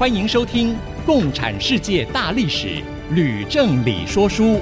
欢迎收听《共产世界大历史》，吕正理说书。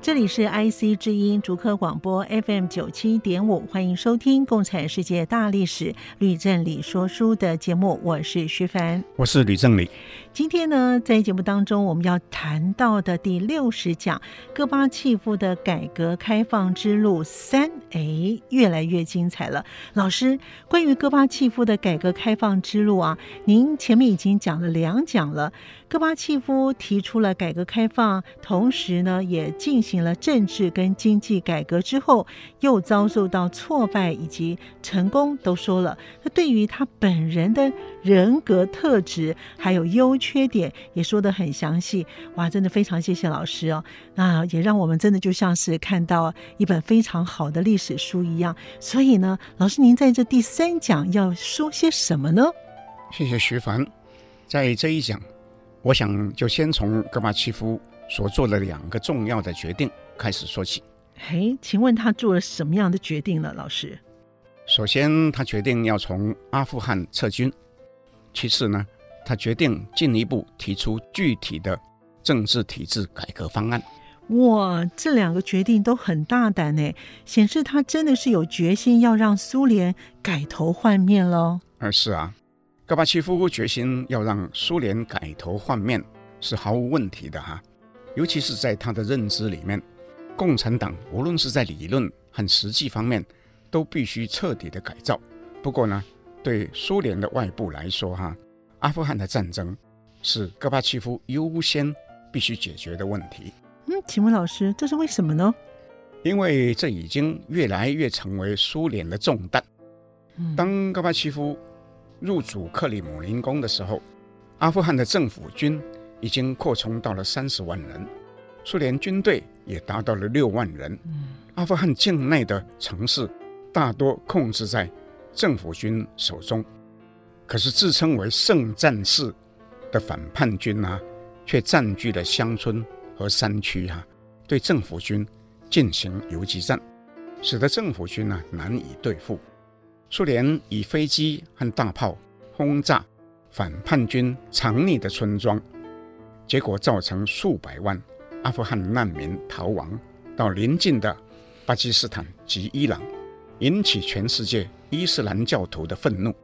这里是 IC 之音竹科广播 FM 九七点五，欢迎收听《共产世界大历史》吕正理说书的节目，我是徐凡，我是吕正理。今天呢，在节目当中，我们要谈到的第六十讲戈巴契夫的改革开放之路三，哎，越来越精彩了。老师，关于戈巴契夫的改革开放之路啊，您前面已经讲了两讲了。戈巴契夫提出了改革开放，同时呢，也进行了政治跟经济改革之后，又遭受到挫败以及成功，都说了。那对于他本人的人格特质还有优缺点，也说得很详细。哇，真的非常谢谢老师哦。那也让我们真的就像是看到一本非常好的历史书一样。所以呢，老师您在这第三讲要说些什么呢？谢谢徐凡，在这一讲。我想就先从戈巴契夫所做的两个重要的决定开始说起。嘿，请问他做了什么样的决定呢？老师，首先他决定要从阿富汗撤军，其次呢，他决定进一步提出具体的政治体制改革方案。哇，这两个决定都很大胆呢，显示他真的是有决心要让苏联改头换面喽。而是啊。戈巴契夫决心要让苏联改头换面是毫无问题的哈，尤其是在他的认知里面，共产党无论是在理论和实际方面都必须彻底的改造。不过呢，对苏联的外部来说哈，阿富汗的战争是戈巴契夫优先必须解决的问题。嗯，请问老师，这是为什么呢？因为这已经越来越成为苏联的重担。当戈巴契夫入主克里姆林宫的时候，阿富汗的政府军已经扩充到了三十万人，苏联军队也达到了六万人。阿富汗境内的城市大多控制在政府军手中，可是自称为圣战士的反叛军啊，却占据了乡村和山区哈、啊，对政府军进行游击战，使得政府军呢、难以对付。苏联以飞机和大炮轰炸反叛军藏匿的村庄，结果造成数百万阿富汗难民逃亡到邻近的巴基斯坦及伊朗，引起全世界伊斯兰教徒的愤怒。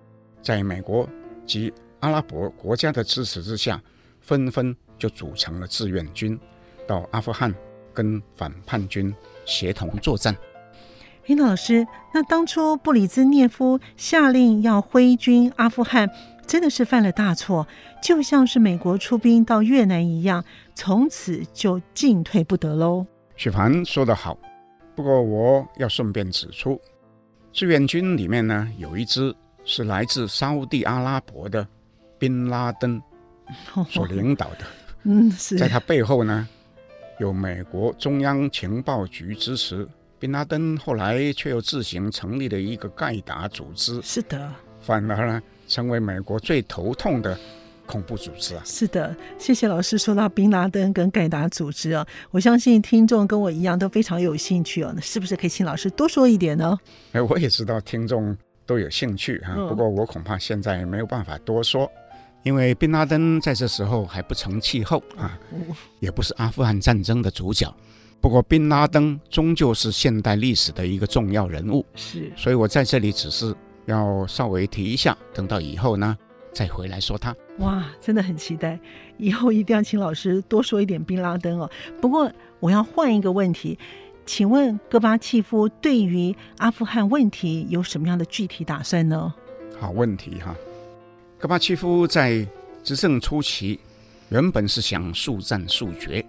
在美国及阿拉伯国家的支持之下，纷纷就组成了志愿军，到阿富汗跟反叛军协同作战。林老师，那当初布里兹涅夫下令要挥军阿富汗，真的是犯了大错，就像是美国出兵到越南一样，从此就进退不得喽。许凡说得好，不过我要顺便指出，志愿军里面呢，有一支是来自沙乌地阿拉伯的宾拉登所领导的，嗯，是在他背后呢，有美国中央情报局支持。宾拉登后来却又自行成立了一个盖达组织，是的，反而呢成为美国最头痛的恐怖组织啊！是的，谢谢老师说到宾拉登跟盖达组织啊，我相信听众跟我一样都非常有兴趣哦。那是不是可以请老师多说一点呢？哎，我也知道听众都有兴趣哈，不过我恐怕现在没有办法多说，因为宾拉登在这时候还不成气候啊，也不是阿富汗战争的主角。不过，宾拉登终究是现代历史的一个重要人物，是，所以我在这里只是要稍微提一下，等到以后呢再回来说他。哇，真的很期待，以后一定要请老师多说一点宾拉登哦。不过，我要换一个问题，请问戈巴契夫对于阿富汗问题有什么样的具体打算呢？好问题哈，戈巴契夫在执政初期原本是想速战速决。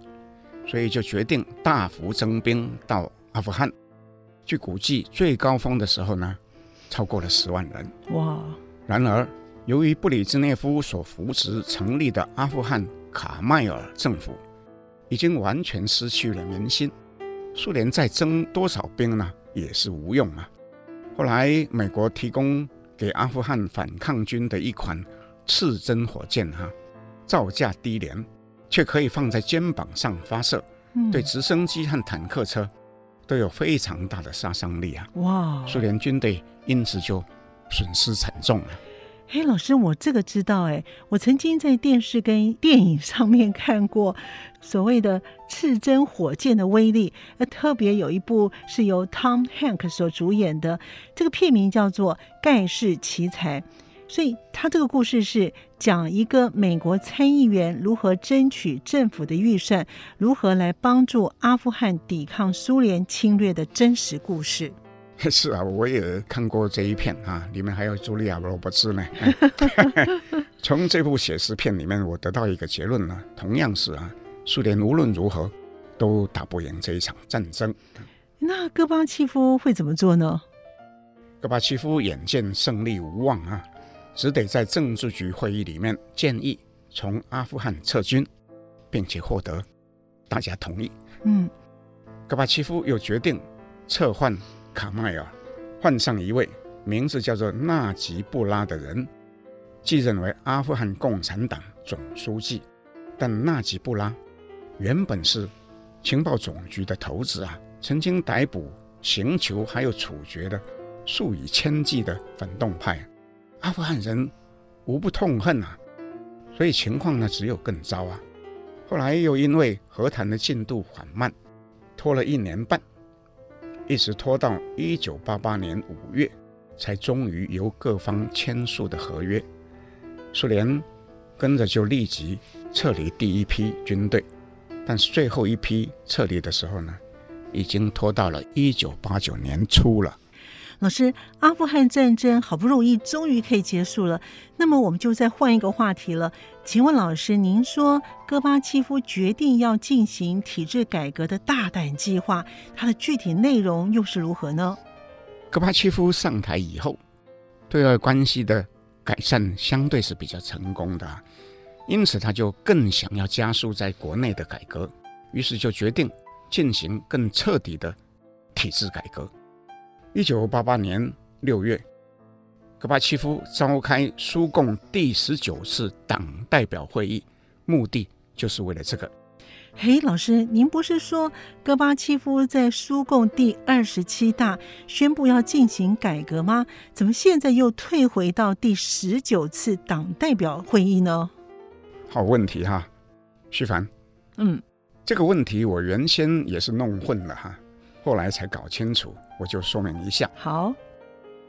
所以就决定大幅增兵到阿富汗。据估计，最高峰的时候呢，超过了十万人。哇！然而，由于布里兹涅夫所扶持成立的阿富汗卡迈尔政府，已经完全失去了民心，苏联再征多少兵呢，也是无用啊。后来，美国提供给阿富汗反抗军的一款刺针火箭，哈，造价低廉，却可以放在肩膀上发射，对直升机和坦克车都有非常大的杀伤力啊！哇，苏联军队因此就损失惨重了。嘿，老师，我这个知道哎，我曾经在电视跟电影上面看过所谓的刺针火箭的威力，呃，特别有一部是由 Tom Hanks 所主演的，这个片名叫做《盖世奇才》，所以他这个故事是讲一个美国参议员如何争取政府的预算，如何来帮助阿富汗抵抗苏联侵略的真实故事。是啊，我也看过这一片啊，里面还有茱莉亚·罗伯茨呢。从这部写实片里面，我得到一个结论呢，同样是啊，苏联无论如何都打不赢这一场战争。那戈巴契夫会怎么做呢？戈巴契夫眼见胜利无望啊，只得在政治局会议里面建议从阿富汗撤军，并且获得大家同意。嗯，戈巴契夫又决定撤换。卡迈尔换上一位名字叫做纳吉布拉的人，继任为阿富汗共产党总书记。但纳吉布拉原本是情报总局的头子啊，曾经逮捕、刑求还有处决的数以千计的反动派，阿富汗人无不痛恨啊。所以情况呢，只有更糟啊。后来又因为和谈的进度缓慢，拖了一年半。一直拖到一九八八年五月，才终于由各方签署的合约。苏联跟着就立即撤离第一批军队，但是最后一批撤离的时候呢，已经拖到了一九八九年初了。老师，阿富汗战争好不容易终于可以结束了，那么我们就再换一个话题了。请问老师，您说戈巴契夫决定要进行体制改革的大胆计划，它的具体内容又是如何呢？戈巴契夫上台以后，对外关系的改善相对是比较成功的，因此他就更想要加速在国内的改革，于是就决定进行更彻底的体制改革。一九八八年六月，戈巴契夫召开苏共第十九次党代表会议，目的就是为了这个。嘿，老师，您不是说戈巴契夫在苏共第二十七大宣布要进行改革吗？怎么现在又退回到第十九次党代表会议呢？好问题哈，徐凡。嗯，这个问题我原先也是弄混了哈。后来才搞清楚，我就说明一下。好，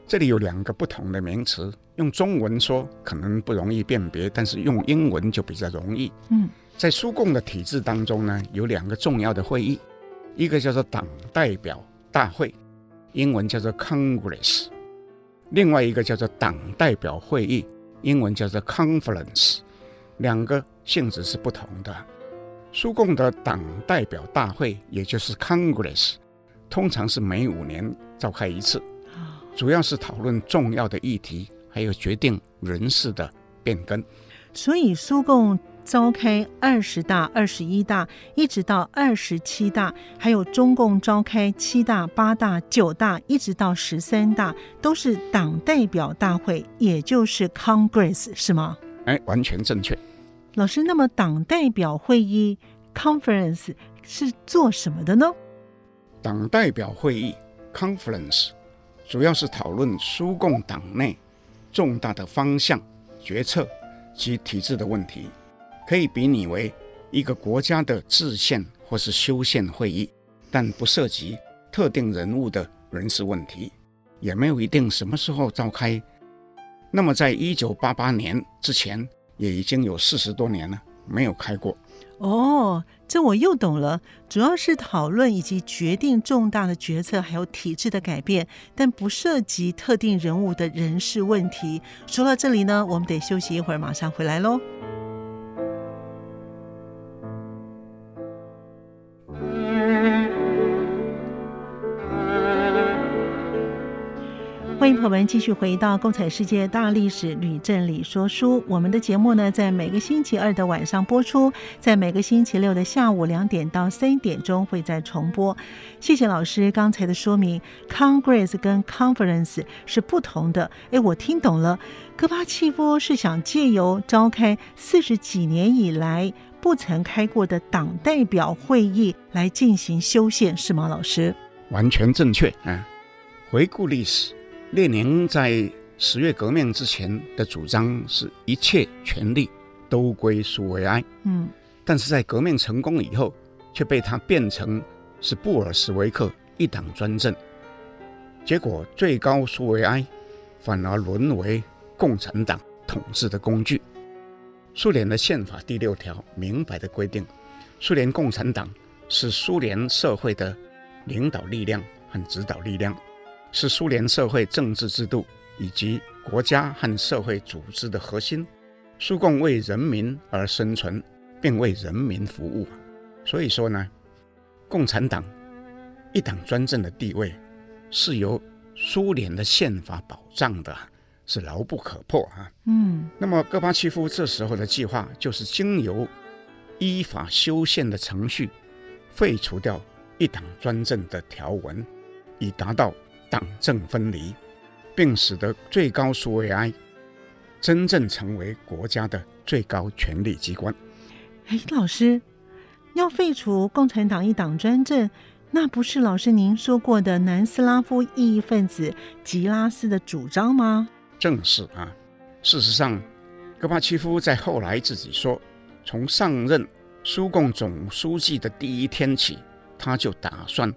这里有两个不同的名词，用中文说可能不容易辨别，但是用英文就比较容易。嗯，在苏共的体制当中呢，有两个重要的会议，一个叫做党代表大会，英文叫做 Congress；另外一个叫做党代表会议，英文叫做 Conference。两个性质是不同的。苏共的党代表大会，也就是 Congress。通常是每五年召开一次，主要是讨论重要的议题，还有决定人事的变更。所以苏共召开二十大、二十一大，一直到二十七大，还有中共召开七大、八大、九大，一直到十三大，都是党代表大会，也就是 Congress，是吗？哎，完全正确。老师，那么党代表会议 Conference 是做什么的呢？党代表会议 （Conference） 主要是讨论苏共党内重大的方向、决策及体制的问题，可以比拟为一个国家的制宪或是修宪会议，但不涉及特定人物的人事问题，也没有一定什么时候召开。那么，在一九八八年之前，也已经有四十多年了，没有开过。哦，这我又懂了，主要是讨论以及决定重大的决策，还有体制的改变，但不涉及特定人物的人事问题。说到这里呢，我们得休息一会儿，马上回来喽。迎朋友们继续回到《共产世界大历史吕正理说书》。我们的节目呢，在每个星期二的晚上播出，在每个星期六的下午两点到三点钟会再重播。谢谢老师刚才的说明，Congress 跟 Conference 是不同的。哎，我听懂了，戈巴契夫是想借由召开四十几年以来不曾开过的党代表会议来进行修宪，是吗？老师？完全正确啊！回顾历史。列宁在十月革命之前的主张是一切权力都归苏维埃，嗯，但是在革命成功以后，却被他变成是布尔什维克一党专政，结果最高苏维埃反而沦为共产党统治的工具。苏联的宪法第六条明白的规定，苏联共产党是苏联社会的领导力量和指导力量。是苏联社会政治制度以及国家和社会组织的核心。苏共为人民而生存，并为人民服务。所以说呢，共产党一党专政的地位是由苏联的宪法保障的，是牢不可破啊。嗯。那么戈巴契夫这时候的计划就是经由依法修宪的程序，废除掉一党专政的条文，以达到。党政分离，并使得最高苏维埃真正成为国家的最高权力机关。哎，老师，要废除共产党一党专政，那不是老师您说过的南斯拉夫异议分子吉拉斯的主张吗？正是啊。事实上，戈巴契夫在后来自己说，从上任苏共总书记的第一天起，他就打算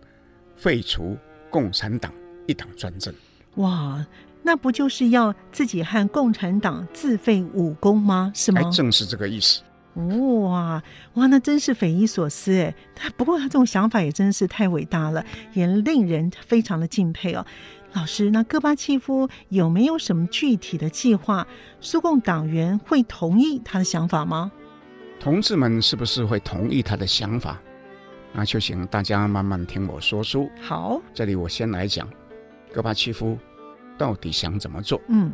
废除共产党。一党专政，哇，那不就是要自己和共产党自废武功吗？是吗？正是这个意思。哇哇，那真是匪夷所思哎！他不过他这种想法也真是太伟大了，也令人非常的敬佩哦。老师，那戈巴契夫有没有什么具体的计划？苏共党员会同意他的想法吗？同志们是不是会同意他的想法？那就请大家慢慢听我说书。好，这里我先来讲。戈巴契夫到底想怎么做？嗯，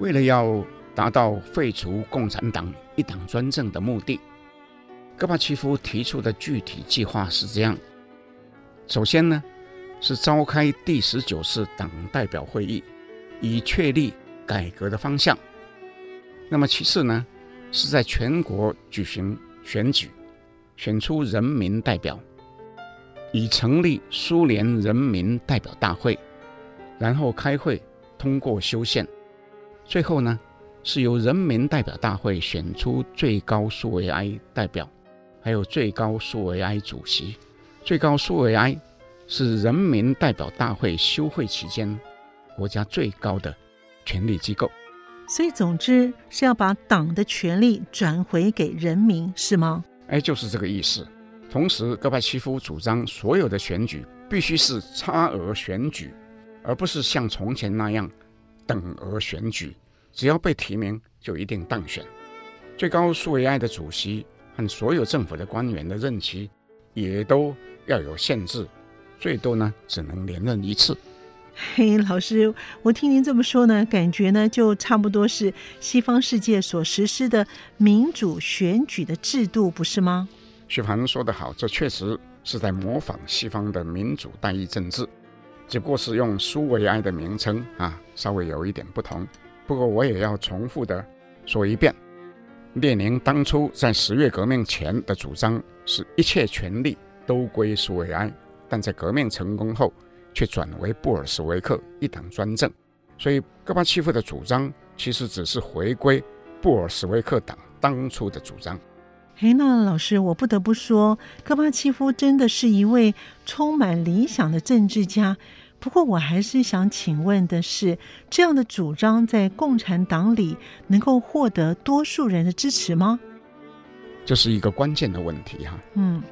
为了要达到废除共产党一党专政的目的，戈巴契夫提出的具体计划是这样：首先呢，是召开第十九次党代表会议，以确立改革的方向；那么其次呢，是在全国举行选举，选出人民代表。以成立苏联人民代表大会，然后开会通过修宪，最后呢，是由人民代表大会选出最高苏维埃代表，还有最高苏维埃主席。最高苏维埃是人民代表大会休会期间国家最高的权力机构。所以，总之是要把党的权力转回给人民，是吗？哎，就是这个意思。同时，戈巴契夫主张所有的选举必须是差额选举，而不是像从前那样等额选举。只要被提名，就一定当选。最高苏维埃的主席和所有政府的官员的任期也都要有限制，最多呢只能连任一次。嘿，老师，我听您这么说呢，感觉呢就差不多是西方世界所实施的民主选举的制度，不是吗？徐凡说得好，这确实是在模仿西方的民主代议政治，只不过是用苏维埃的名称啊，稍微有一点不同。不过我也要重复的说一遍，列宁当初在十月革命前的主张是一切权力都归苏维埃，但在革命成功后却转为布尔什维克一党专政。所以戈巴契夫的主张其实只是回归布尔什维克党当初的主张。哎，那老师，我不得不说，戈巴契夫真的是一位充满理想的政治家。不过，我还是想请问的是，这样的主张在共产党里能够获得多数人的支持吗？这是一个关键的问题哈。嗯，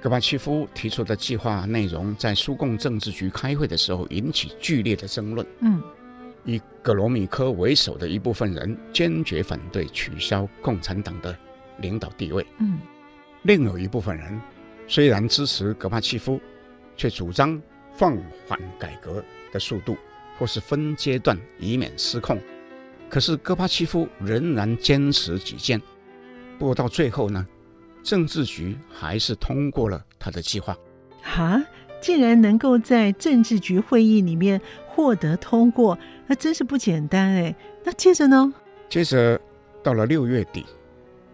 戈巴契夫提出的计划内容，在苏共政治局开会的时候引起剧烈的争论。嗯，以格罗米科为首的一部分人坚决反对取消共产党的。领导地位，嗯，另有一部分人虽然支持戈巴契夫，却主张放缓改革的速度，或是分阶段，以免失控。可是戈巴契夫仍然坚持己见。不过到最后呢，政治局还是通过了他的计划。哈，竟然能够在政治局会议里面获得通过，那真是不简单哎。那接着呢？接着到了六月底，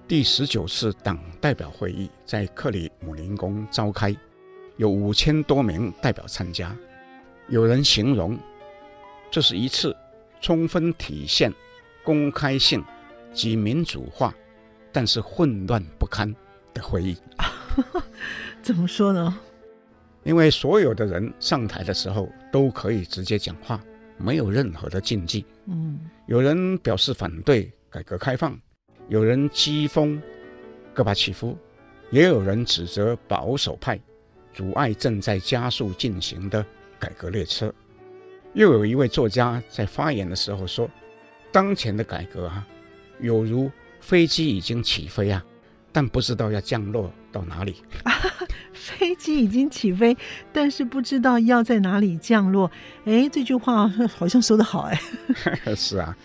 第十九次党代表会议在克里姆林宫召开，有五千多名代表参加。有人形容，这是一次充分体现公开性及民主化，但是混乱不堪的会议。怎么说呢？因为所有的人上台的时候都可以直接讲话，没有任何的禁忌。嗯，有人表示反对改革开放，有人讥讽戈巴契夫，也有人指责保守派阻碍正在加速进行的改革列车。又有一位作家在发言的时候说：“当前的改革啊，有如飞机已经起飞啊，但不知道要降落到哪里。”飞机已经起飞，但是不知道要在哪里降落。哎，这句话好像说得好哎。是啊，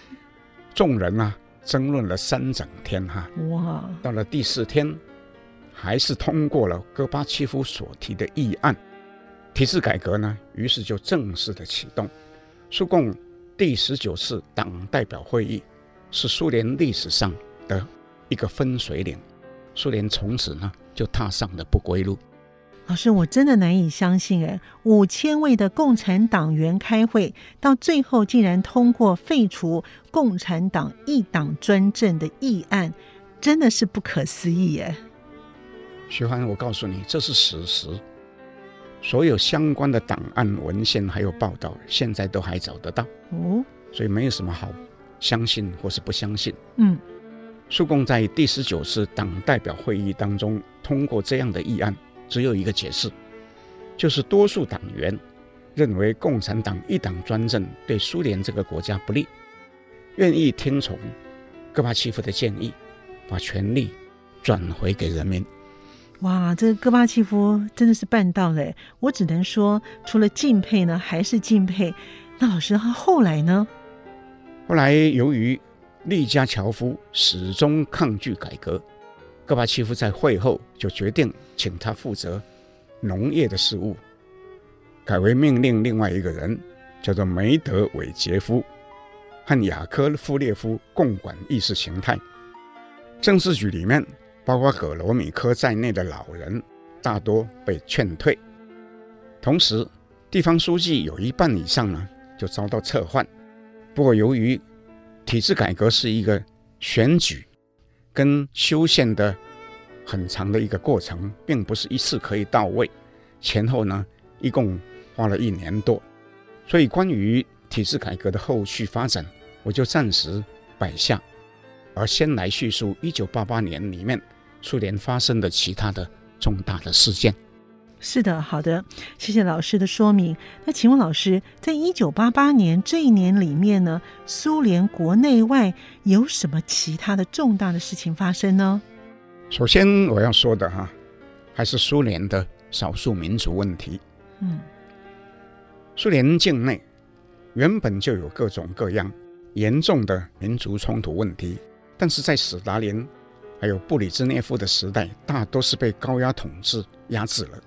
众人啊争论了三整天哈。哇！到了第四天，还是通过了戈巴契夫所提的议案，体制改革呢，于是就正式的启动。苏共第十九次党代表会议是苏联历史上的一个分水岭，苏联从此呢就踏上了不归路。老师，我真的难以相信，哎，五千位的共产党员开会，到最后竟然通过废除共产党一党专政的议案，真的是不可思议，哎。徐欢，我告诉你，这是史实，所有相关的档案、文献还有报道，现在都还找得到。哦，所以没有什么好相信或是不相信。嗯，苏共在第十九次党代表会议当中通过这样的议案。只有一个解释，就是多数党员认为共产党一党专政对苏联这个国家不利，愿意听从戈巴契夫的建议，把权力转回给人民。哇，这个戈巴契夫真的是办到了！我只能说，除了敬佩呢，还是敬佩。那老师他后来呢？后来由于利加乔夫始终抗拒改革。戈巴契夫在会后就决定请他负责农业的事务，改为命令另外一个人叫做梅德韦杰夫和雅科夫列夫共管意识形态。政治局里面包括葛罗米科在内的老人大多被劝退，同时地方书记有一半以上呢就遭到撤换。不过由于体制改革是一个选举。跟修宪的很长的一个过程，并不是一次可以到位，前后呢一共花了一年多，所以关于体制改革的后续发展，我就暂时摆下，而先来叙述一九八八年里面苏联发生的其他的重大的事件。是的，好的，谢谢老师的说明。那请问老师，在一九八八年这一年里面呢，苏联国内外有什么其他的重大的事情发生呢？首先我要说的哈，还是苏联的少数民族问题。嗯，苏联境内原本就有各种各样严重的民族冲突问题，但是在史达林还有布里兹涅夫的时代，大多是被高压统治压制了。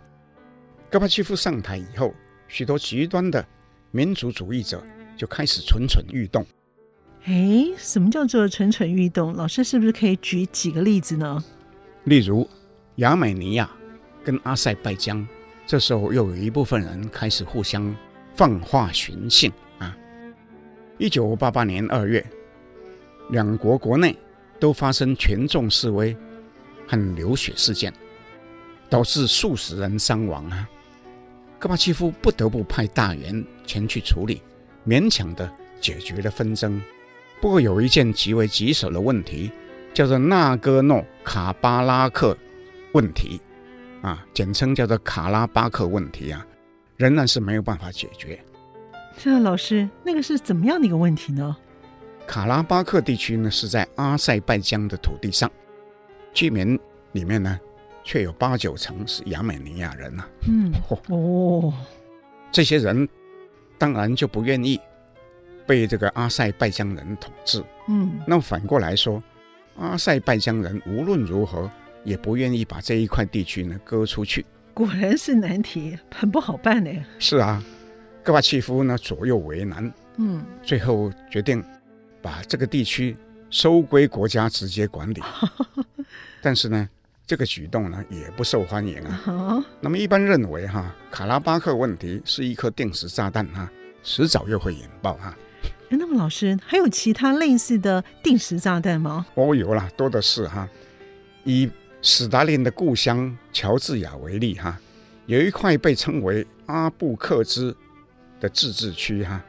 戈巴契夫上台以后，许多极端的民族主义者就开始蠢蠢欲动。哎，什么叫做蠢蠢欲动？老师是不是可以举几个例子呢？例如，亚美尼亚跟阿塞拜疆，这时候又有一部分人开始互相放话寻衅啊。一九八八年二月，两国国内都发生群众示威和流血事件，导致数十人伤亡啊。戈巴契夫不得不派大员前去处理，勉强的解决了纷争。不过有一件极为棘手的问题，叫做纳戈诺卡巴拉克问题，啊，简称叫做卡拉巴克问题啊，仍然是没有办法解决。这老师，那个是怎么样的一个问题呢？卡拉巴克地区呢是在阿塞拜疆的土地上，居民里面呢，却有八九成是亚美尼亚人呐、啊。嗯，哦，这些人当然就不愿意被这个阿塞拜疆人统治。嗯，那反过来说，阿塞拜疆人无论如何也不愿意把这一块地区呢割出去。果然是难题，很不好办呢。是啊，戈巴契夫呢左右为难，嗯，最后决定把这个地区收归国家直接管理。但是呢，这个举动呢也不受欢迎啊。哦、那么一般认为哈，卡拉巴克问题是一颗定时炸弹哈，迟早又会引爆哈。那么老师还有其他类似的定时炸弹吗？哦，有啦，多的是哈。以史达林的故乡乔治亚为例哈，有一块被称为阿布克兹的自治区哈，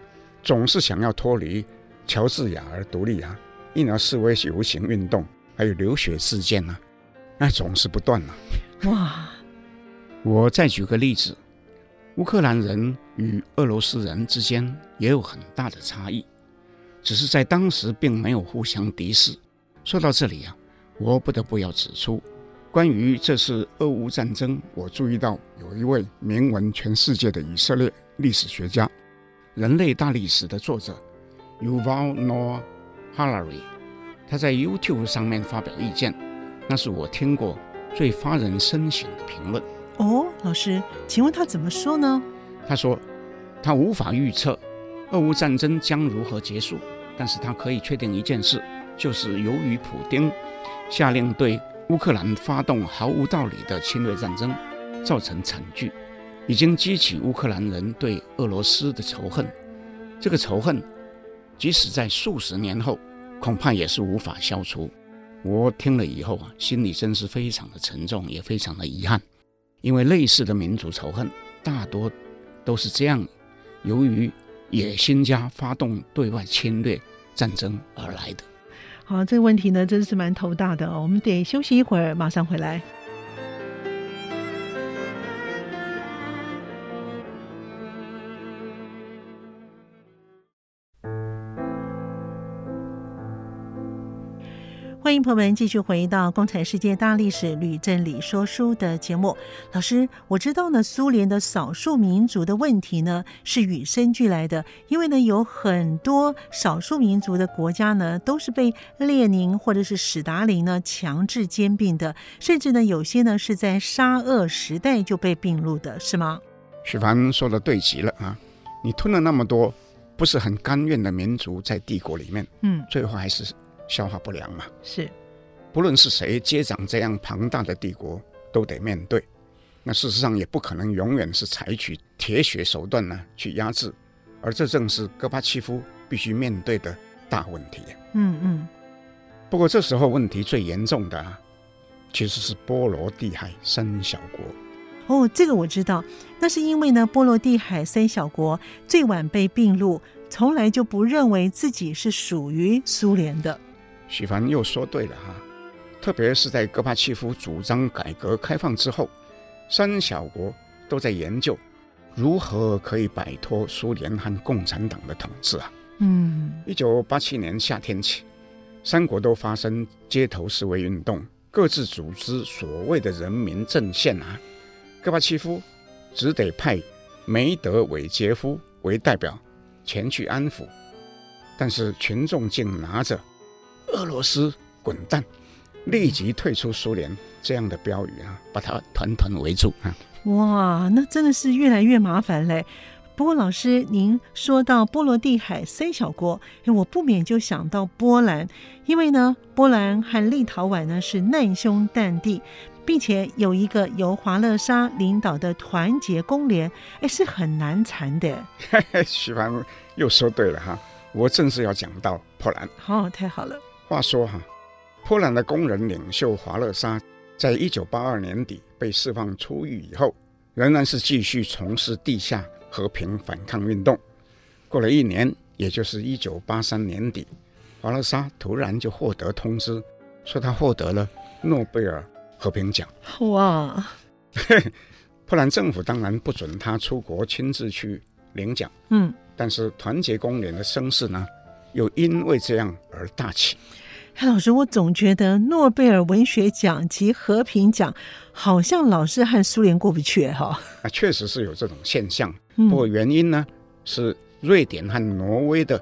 总是想要脱离乔治亚而独立啊，因而示威游行运动，还有流血事件呢，那总是不断了。哇！我再举个例子，乌克兰人与俄罗斯人之间也有很大的差异，只是在当时并没有互相敌视。说到这里啊，我不得不要指出，关于这次俄乌战争，我注意到有一位名闻全世界的以色列历史学家，《人类大历史》的作者 Yuval Noah Harari，他在 YouTube 上面发表意见，那是我听过最发人深省的评论。哦，老师，请问他怎么说呢？他说，他无法预测俄乌战争将如何结束，但是他可以确定一件事，就是由于普丁下令对乌克兰发动毫无道理的侵略战争，造成惨剧，已经激起乌克兰人对俄罗斯的仇恨。这个仇恨，即使在数十年后，恐怕也是无法消除。我听了以后啊，心里真是非常的沉重，也非常的遗憾。因为类似的民族仇恨大多都是这样，由于野心家发动对外侵略战争而来的。好，这个问题呢，真是蛮头大的哦。我们得休息一会儿，马上回来。欢迎朋友们继续回到《共产世界大历史吕振理说书》的节目。老师，我知道呢，苏联的少数民族的问题呢是与生俱来的，因为呢有很多少数民族的国家呢都是被列宁或者是史达林呢强制兼并的，甚至呢有些呢是在沙俄时代就被并入的，是吗？许凡说的对极了啊！你吞了那么多不是很甘愿的民族在帝国里面，嗯，最后还是。消化不良嘛，是，不论是谁接掌这样庞大的帝国，都得面对。那事实上也不可能永远是采取铁血手段呢去压制，而这正是戈巴契夫必须面对的大问题。嗯嗯。不过这时候问题最严重的啊，其实是波罗的海三小国。哦，这个我知道，那是因为呢，波罗的海三小国最晚被并入，从来就不认为自己是属于苏联的。许凡又说对了哈，特别是在戈巴契夫主张改革开放之后，三小国都在研究如何可以摆脱苏联和共产党的统治啊。嗯，一九八七年夏天起，三国都发生街头示威运动，各自组织所谓的人民阵线啊。戈巴契夫只得派梅德韦杰夫为代表前去安抚，但是群众竟拿着。俄罗斯滚蛋，立即退出苏联这样的标语啊，把它团团围住啊！哇，那真的是越来越麻烦嘞。不过老师，您说到波罗的海三小国，我不免就想到波兰，因为呢，波兰和立陶宛呢是难兄难弟，并且有一个由华勒沙领导的团结工联，哎，是很难缠的。徐凡又说对了哈，我正是要讲到波兰。哦，太好了。话说哈，波兰的工人领袖华勒沙，在一九八二年底被释放出狱以后，仍然是继续从事地下和平反抗运动。过了一年，也就是一九八三年底，华勒沙突然就获得通知，说他获得了诺贝尔和平奖。哇！波兰政府当然不准他出国亲自去领奖。嗯，但是团结工联的声势呢，又因为这样而大起。哎，老师，我总觉得诺贝尔文学奖及和平奖好像老是和苏联过不去哈。啊，确实是有这种现象。不过原因呢，是瑞典和挪威的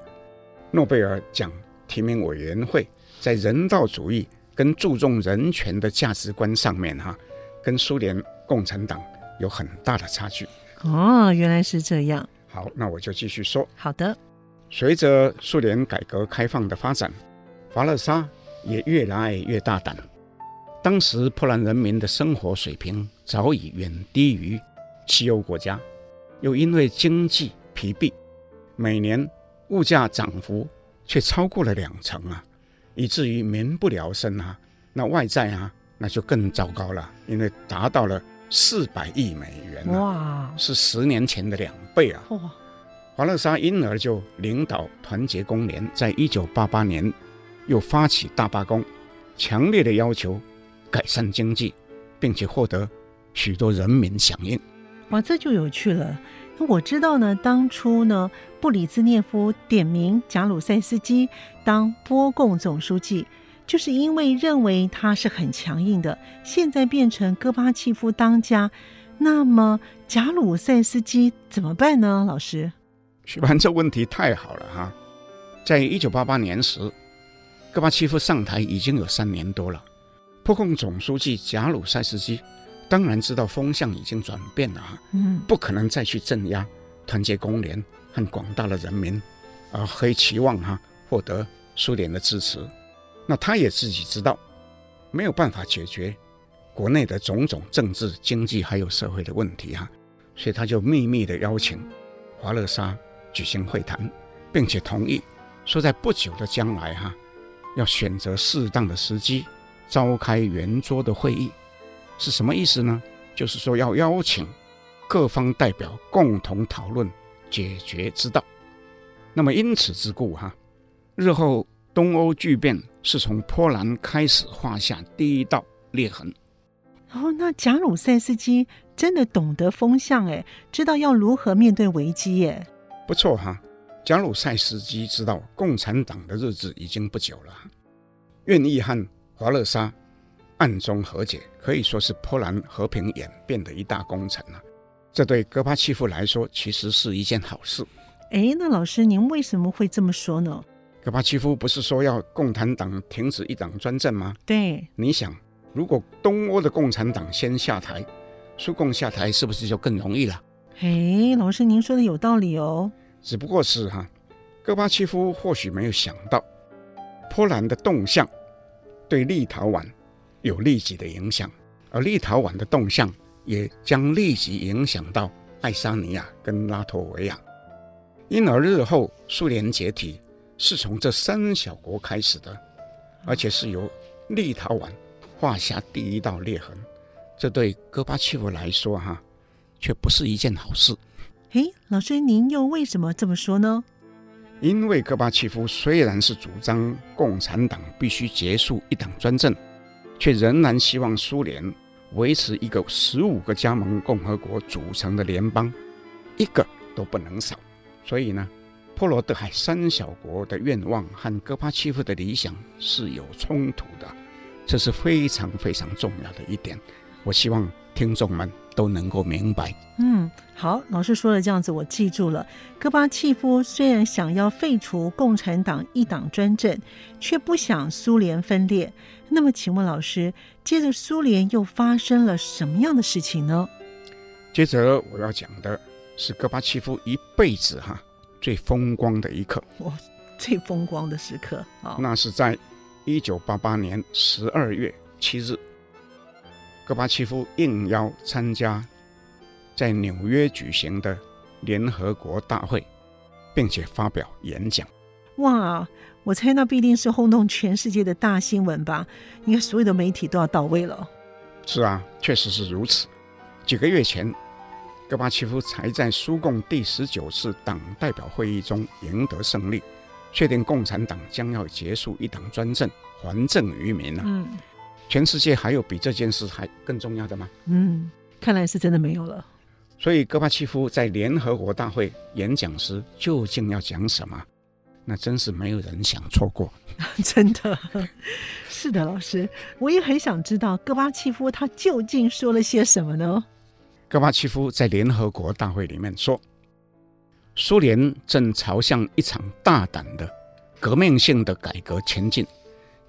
诺贝尔奖提名委员会在人道主义跟注重人权的价值观上面，哈，跟苏联共产党有很大的差距。哦，原来是这样。好，那我就继续说。好的。随着苏联改革开放的发展，华勒沙也越来越大胆。当时波兰人民的生活水平早已远低于西欧国家，又因为经济疲惫，每年物价涨幅却超过了两成啊，以至于民不聊生啊。那外债啊，那就更糟糕了，因为达到了四百亿美元啊，哇，是十年前的两倍啊。哇华勒沙因而就领导团结工联，在一九八八年又发起大罢工，强烈的要求改善经济，并且获得许多人民响应。哇，这就有趣了。那我知道呢，当初呢，布里兹涅夫点名贾鲁塞斯基当波共总书记，就是因为认为他是很强硬的。现在变成戈巴契夫当家，那么贾鲁塞斯基怎么办呢？老师？许凡，这问题太好了哈！在一九八八年时，戈巴契夫上台已经有三年多了。破共总书记贾鲁塞斯基当然知道风向已经转变了哈，嗯，不可能再去镇压团结工联和广大的人民，而可以期望哈获得苏联的支持。那他也自己知道没有办法解决国内的种种政治、经济还有社会的问题哈，所以他就秘密的邀请华勒沙。举行会谈，并且同意说，在不久的将来，哈，要选择适当的时机召开圆桌的会议，是什么意思呢？就是说要邀请各方代表共同讨论解决之道。那么因此之故，哈，日后东欧剧变是从波兰开始画下第一道裂痕。哦，那贾鲁塞斯基真的懂得风向，哎，知道要如何面对危机，耶。不错哈，贾鲁塞斯基知道共产党的日子已经不久了，愿意和华勒沙暗中和解，可以说是波兰和平演变的一大功臣了。这对戈巴契夫来说其实是一件好事。哎，那老师您为什么会这么说呢？戈巴契夫不是说要共产党停止一党专政吗？对，你想，如果东欧的共产党先下台，苏共下台是不是就更容易了？哎，老师您说的有道理哦。只不过是哈，戈巴契夫或许没有想到，波兰的动向对立陶宛有立即的影响，而立陶宛的动向也将立即影响到爱沙尼亚跟拉脱维亚，因而日后苏联解体是从这三小国开始的，而且是由立陶宛画下第一道裂痕，这对戈巴契夫来说哈，却不是一件好事。哎，老师，您又为什么这么说呢？因为戈巴契夫虽然是主张共产党必须结束一党专政，却仍然希望苏联维持一个十五个加盟共和国组成的联邦，一个都不能少。所以呢，波罗的海三小国的愿望和戈巴契夫的理想是有冲突的，这是非常非常重要的一点。我希望听众们都能够明白。嗯，好，老师说的这样子，我记住了。戈巴契夫虽然想要废除共产党一党专政，却不想苏联分裂。那么，请问老师，接着苏联又发生了什么样的事情呢？接着我要讲的是戈巴契夫一辈子哈最风光的一刻。哇，最风光的时刻啊！那是在一九八八年十二月七日。戈巴契夫应邀参加在纽约举行的联合国大会，并且发表演讲。哇，我猜那必定是轰动全世界的大新闻吧？应该所有的媒体都要到位了。是啊，确实是如此。几个月前，戈巴契夫才在苏共第十九次党代表会议中赢得胜利，确定共产党将要结束一党专政，还政于民了。嗯。全世界还有比这件事还更重要的吗？嗯，看来是真的没有了。所以戈巴契夫在联合国大会演讲时究竟要讲什么？那真是没有人想错过。真的，是的，老师，我也很想知道戈巴契夫他究竟说了些什么呢？戈巴契夫在联合国大会里面说，苏联正朝向一场大胆的革命性的改革前进，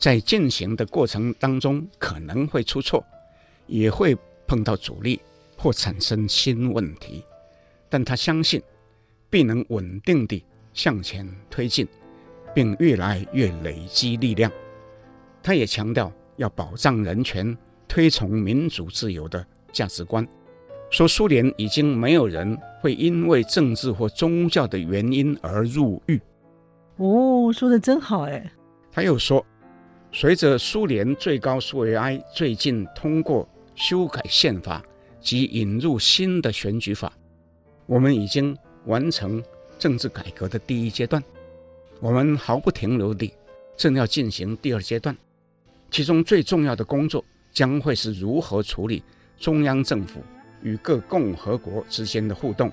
在进行的过程当中可能会出错，也会碰到阻力或产生新问题，但他相信必能稳定地向前推进，并越来越累积力量。他也强调要保障人权，推崇民主自由的价值观，说苏联已经没有人会因为政治或宗教的原因而入狱。哦，说的真好哎！他又说，随着苏联最高苏维埃最近通过修改宪法及引入新的选举法，我们已经完成政治改革的第一阶段。我们毫不停留地正要进行第二阶段，其中最重要的工作将会是如何处理中央政府与各共和国之间的互动，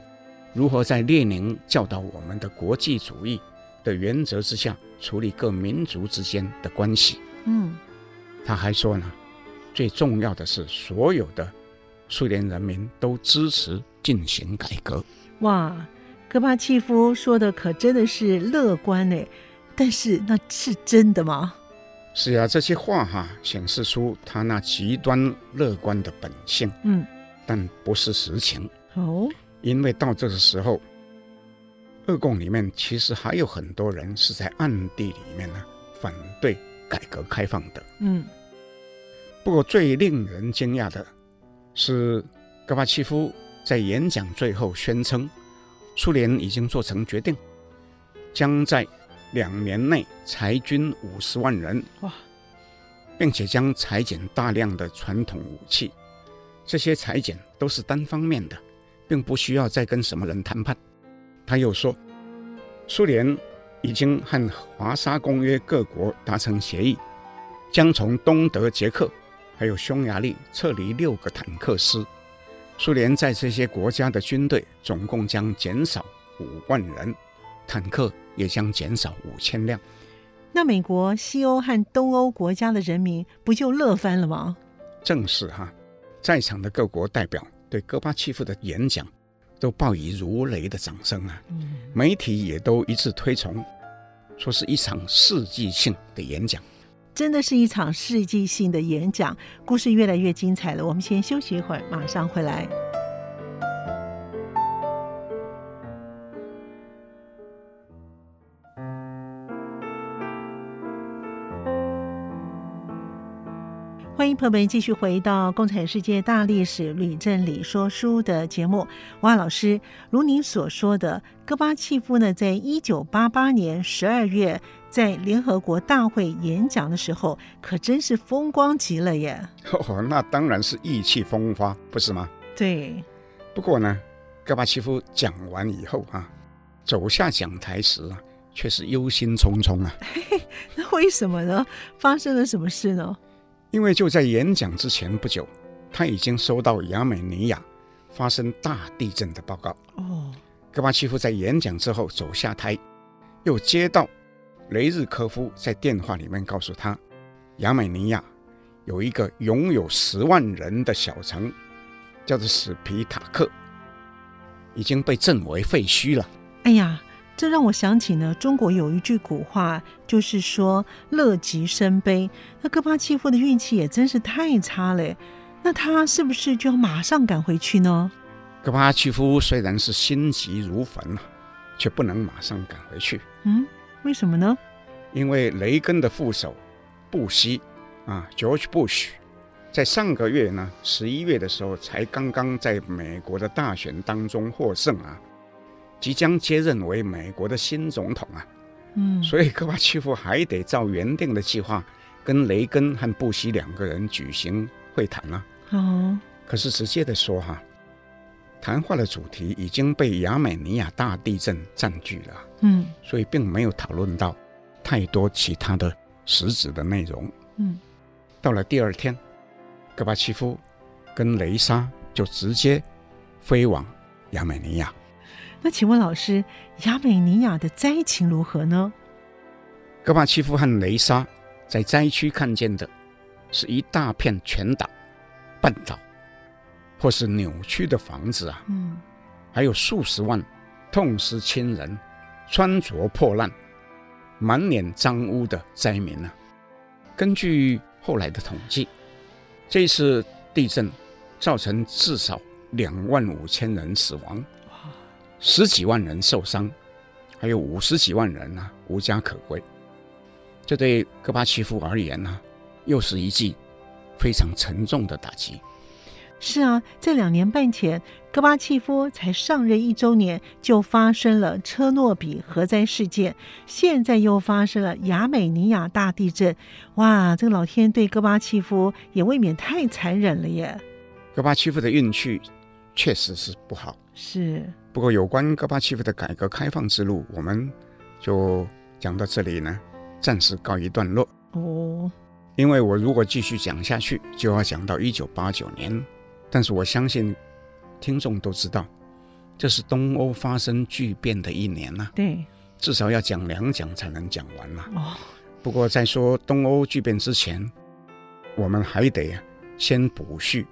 如何在列宁教导我们的国际主义的原则之下处理各民族之间的关系。嗯，他还说呢，最重要的是所有的苏联人民都支持进行改革。哇，戈巴契夫说的可真的是乐观呢，但是那是真的吗？是啊，这些话哈显示出他那极端乐观的本性。嗯，但不是实情。哦，因为到这个时候。二共里面其实还有很多人是在暗地里面呢反对改革开放的。嗯，不过最令人惊讶的是，戈巴契夫在演讲最后宣称，苏联已经做成决定，将在两年内裁军五十万人。哇，并且将裁减大量的传统武器，这些裁减都是单方面的，并不需要再跟什么人谈判。他又说，苏联已经和华沙公约各国达成协议，将从东德、捷克还有匈牙利撤离六个坦克师。苏联在这些国家的军队总共将减少五万人，坦克也将减少五千辆。那美国、西欧和东欧国家的人民不就乐翻了吗？正是哈，在场的各国代表对戈巴契夫的演讲。都报以如雷的掌声啊！媒体也都一致推崇，说是一场世纪性的演讲。真的是一场世纪性的演讲，故事越来越精彩了。我们先休息一会儿，马上回来。欢迎朋友们继续回到《共产世界大历史吕振理说书》的节目。哇，老师，如您所说的，戈巴契夫呢，在一九八八年十二月在联合国大会演讲的时候，可真是风光极了耶！哦，那当然是意气风发，不是吗？对。不过呢，戈巴契夫讲完以后啊，走下讲台时啊，却是忧心忡忡啊。那为什么呢？发生了什么事呢？因为就在演讲之前不久，他已经收到亚美尼亚发生大地震的报告。哦，戈巴契夫在演讲之后走下台，又接到雷日科夫在电话里面告诉他，亚美尼亚有一个拥有十万人的小城，叫做史皮塔克，已经被震为废墟了。哎呀！这让我想起呢，中国有一句古话，就是说“乐极生悲”。那戈巴契夫的运气也真是太差了，那他是不是就要马上赶回去呢？戈巴契夫虽然是心急如焚啊，却不能马上赶回去。嗯，为什么呢？因为雷根的副手布希啊，George Bush，在上个月呢，十一月的时候，才刚刚在美国的大选当中获胜啊。即将接任为美国的新总统啊，嗯，所以戈巴契夫还得照原定的计划，跟雷根和布希两个人举行会谈啊。哦，可是直接的说哈，谈话的主题已经被亚美尼亚大地震占据了，嗯，所以并没有讨论到太多其他的实质的内容。嗯，到了第二天，戈巴契夫跟雷莎就直接飞往亚美尼亚。那请问老师，亚美尼亚的灾情如何呢？戈巴契夫和雷莎在灾区看见的是一大片全岛、半岛或是扭曲的房子啊，嗯，还有数十万痛失亲人、穿着破烂、满脸脏污的灾民啊。根据后来的统计，这次地震造成至少两万五千人死亡，十几万人受伤，还有五十几万人啊无家可归。这对戈巴契夫而言呢、啊，又是一记非常沉重的打击。是啊，在两年半前，戈巴契夫才上任一周年，就发生了车诺比核灾事件，现在又发生了亚美尼亚大地震。哇，这个老天对戈巴契夫也未免太残忍了耶！戈巴契夫的运气确实是不好。是，不过有关戈巴契夫的改革开放之路，我们就讲到这里呢。暂时告一段落哦，因为我如果继续讲下去，就要讲到一九八九年。但是我相信听众都知道，这是东欧发生巨变的一年呐、对，至少要讲两讲才能讲完嘛。哦，不过在说东欧巨变之前，我们还得先补叙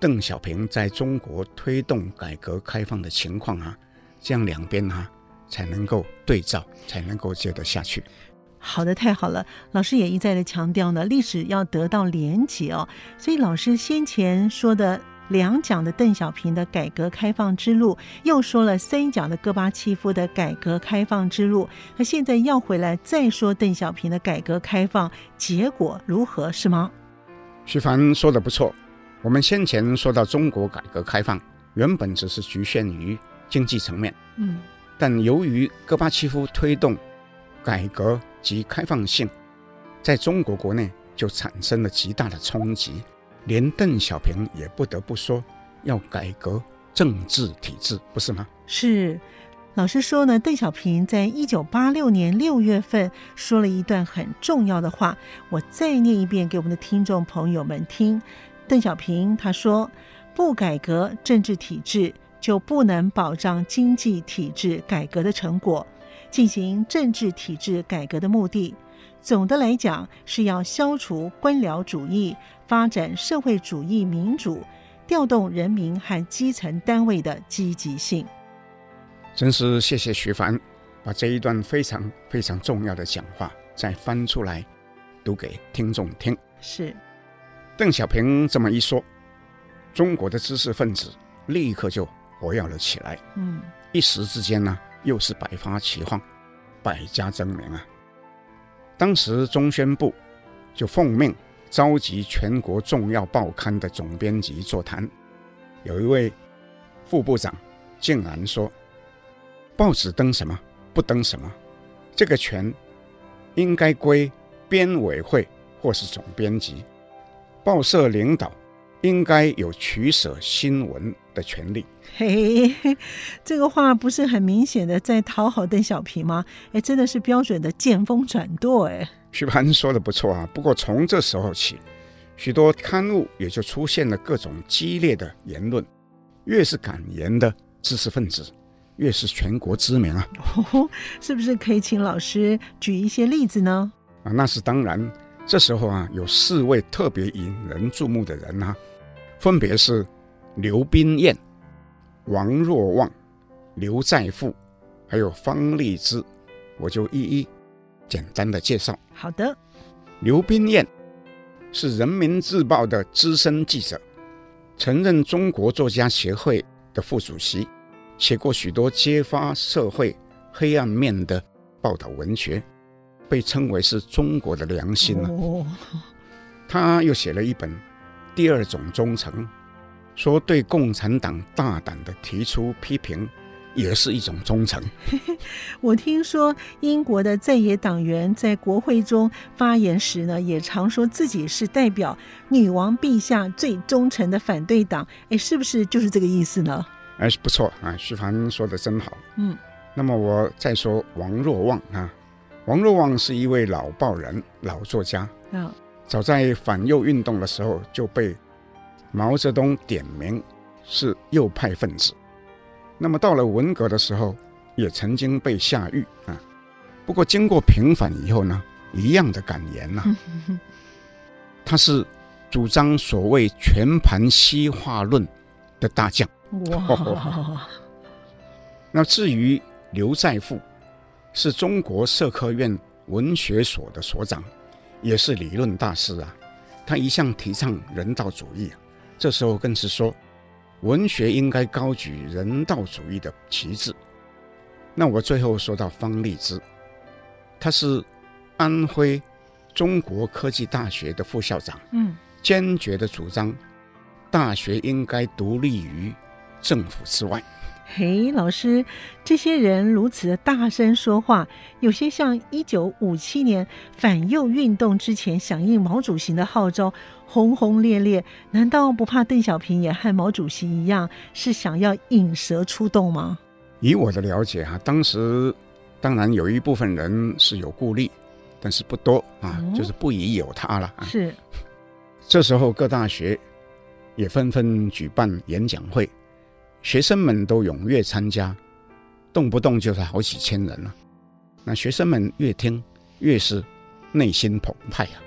邓小平在中国推动改革开放的情况啊，这样两边啊才能够对照，才能够接得下去。好的，太好了。老师也一再的强调呢，历史要得到连结哦。所以老师先前说的两讲的邓小平的改革开放之路，又说了三讲的戈巴契夫的改革开放之路，那现在要回来再说邓小平的改革开放，结果如何是吗？徐凡说的不错。我们先前说到中国改革开放，原本只是局限于经济层面，嗯，但由于戈巴契夫推动改革。及开放性，在中国国内就产生了极大的冲击，连邓小平也不得不说要改革政治体制，不是吗？是，老师说呢，邓小平在一九八六年六月份说了一段很重要的话，我再念一遍给我们的听众朋友们听。邓小平他说：“不改革政治体制，就不能保障经济体制改革的成果。”进行政治体制改革的目的，总的来讲是要消除官僚主义，发展社会主义民主，调动人民和基层单位的积极性。真是谢谢徐凡，把这一段非常非常重要的讲话再翻出来读给听众听。是，邓小平这么一说，中国的知识分子立刻就活跃了起来。嗯，一时之间呢。又是百花齐放，百家争鸣啊！当时中宣部就奉命召集全国重要报刊的总编辑座谈，有一位副部长竟然说：“报纸登什么不登什么，这个权应该归编委会或是总编辑，报社领导应该有取舍新闻的权利。”嘿，这个话不是很明显的在讨好邓小平吗？哎，真的是标准的见风转舵哎。徐盘说的不错啊，不过从这时候起，许多刊物也就出现了各种激烈的言论，越是敢言的知识分子，越是全国知名啊。哦，是不是可以请老师举一些例子呢？啊，那是当然。这时候啊，有四位特别引人注目的人啊，分别是刘宾燕。王若望、刘再复，还有方励之，我就一一简单的介绍。好的，刘宾燕是人民日报的资深记者，曾任中国作家协会的副主席，写过许多揭发社会黑暗面的报道文学，被称为是中国的良心了。哦。他又写了一本《第二种忠诚》。说对共产党大胆的提出批评，也是一种忠诚。我听说英国的在野党员在国会中发言时呢，也常说自己是代表女王陛下最忠诚的反对党。哎，是不是就是这个意思呢？哎，不错啊，徐凡说的真好。嗯，那么我再说王若望啊，王若望是一位老报人、老作家。嗯，早在反右运动的时候就被。毛泽东点名是右派分子，那么到了文革的时候，也曾经被下狱啊。不过经过平反以后呢，一样的敢言呐、啊。他是主张所谓全盘西化论的大将。哇！那至于刘再复，是中国社科院文学所的所长，也是理论大师啊。他一向提倡人道主义，这时候更是说，文学应该高举人道主义的旗帜。那我最后说到方励之，他是安徽中国科技大学的副校长，嗯，坚决的主张大学应该独立于政府之外。嘿，老师，这些人如此的大声说话，有些像一九五七年反右运动之前响应毛主席的号召，轰轰烈烈。难道不怕邓小平也和毛主席一样，是想要引蛇出洞吗？以我的了解，哈，当时当然有一部分人是有顾虑，但是不多啊，嗯、就是不疑有他了。是，这时候各大学也纷纷举办演讲会。学生们都踊跃参加，动不动就是好几千人了。那学生们越听越是内心澎湃啊，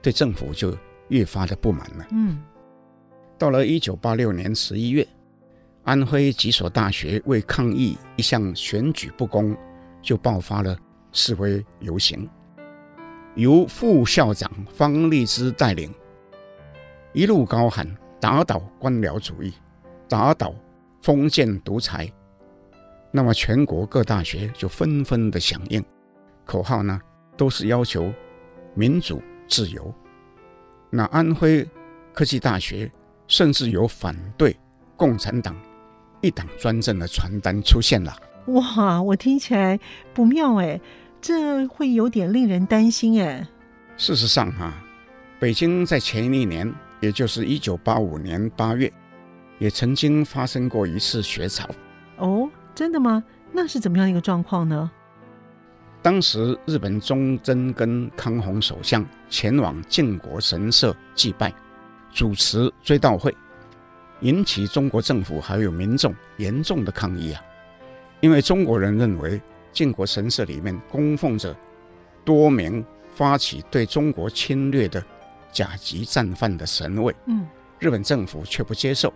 对政府就越发的不满了。嗯，到了一九八六年十一月，安徽几所大学为抗议一项选举不公，就爆发了示威游行，由副校长方励之带领，一路高喊“打倒官僚主义，打倒”封建独裁，那么全国各大学就纷纷的响应，口号呢都是要求民主自由。那安徽科技大学甚至有反对共产党一党专政的传单出现了。哇，我听起来不妙哎，这会有点令人担心哎。事实上哈，北京在前一年，也就是一九八五年八月。也曾经发生过一次学潮哦，真的吗？那是怎么样一个状况呢？当时日本忠贞跟康弘首相前往靖国神社祭拜，主持追悼会，引起中国政府还有民众严重的抗议啊！因为中国人认为靖国神社里面供奉着多名发起对中国侵略的甲级战犯的神位，嗯，日本政府却不接受。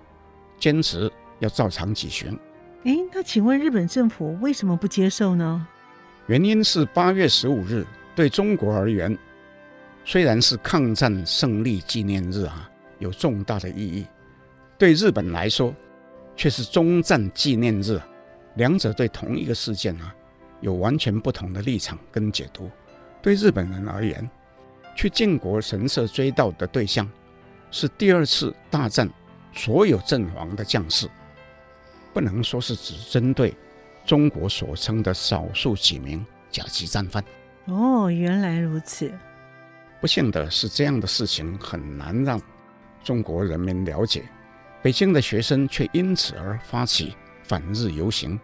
坚持要照常举行。哎，那请问日本政府为什么不接受呢？原因是八月十五日对中国而言，虽然是抗战胜利纪念日啊，有重大的意义；对日本来说，却是终战纪念日。两者对同一个事件啊，有完全不同的立场跟解读。对日本人而言，去靖国神社追悼的对象是第二次大战。所有阵亡的将士，不能说是只针对中国所称的少数几名甲级战犯。哦，原来如此。不幸的是，这样的事情很难让中国人民了解。北京的学生却因此而发起反日游行，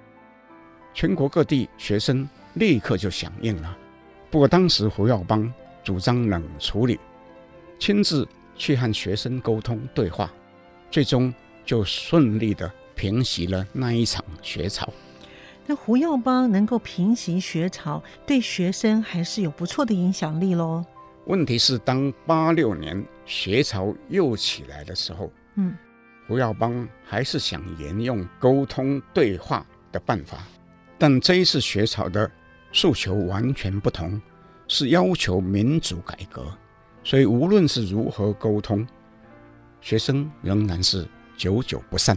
全国各地学生立刻就响应了。不过当时胡耀邦主张冷处理，亲自去和学生沟通对话。最终就顺利的平息了那一场学潮。那胡耀邦能够平息学潮，对学生还是有不错的影响力喽。问题是，当八六年学潮又起来的时候，嗯，胡耀邦还是想沿用沟通对话的办法，但这一次学潮的诉求完全不同，是要求民主改革，所以无论是如何沟通。学生仍然是久久不散。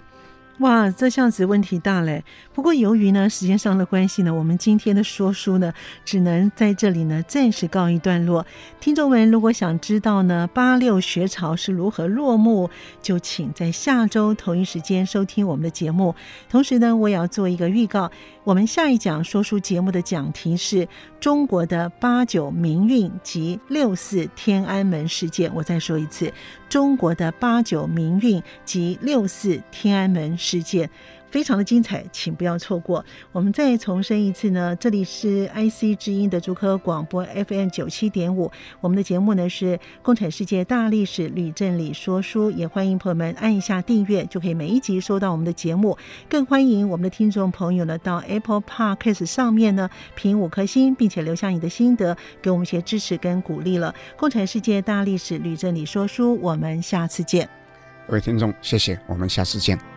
哇，这下子问题大嘞！不过由于呢时间上的关系呢，我们今天的说书呢，只能在这里呢暂时告一段落。听众们如果想知道呢八六学潮是如何落幕，就请在下周同一时间收听我们的节目。同时呢，我也要做一个预告，我们下一讲说书节目的讲题是中国的八九民运及六四天安门事件。我再说一次，中国的八九民运及六四天安门。事件非常的精彩，请不要错过。我们再重申一次呢，这里是 IC 之音的竹科广播 FM 九七点五。我们的节目呢是《共产世界大历史吕振理说书》，也欢迎朋友们按一下订阅，就可以每一集收到我们的节目。更欢迎我们的听众朋友呢到 Apple Podcast 上面呢评五颗星，并且留下你的心得，给我们一些支持跟鼓励了。《共产世界大历史吕振理说书》，我们下次见。各位听众，谢谢，我们下次见。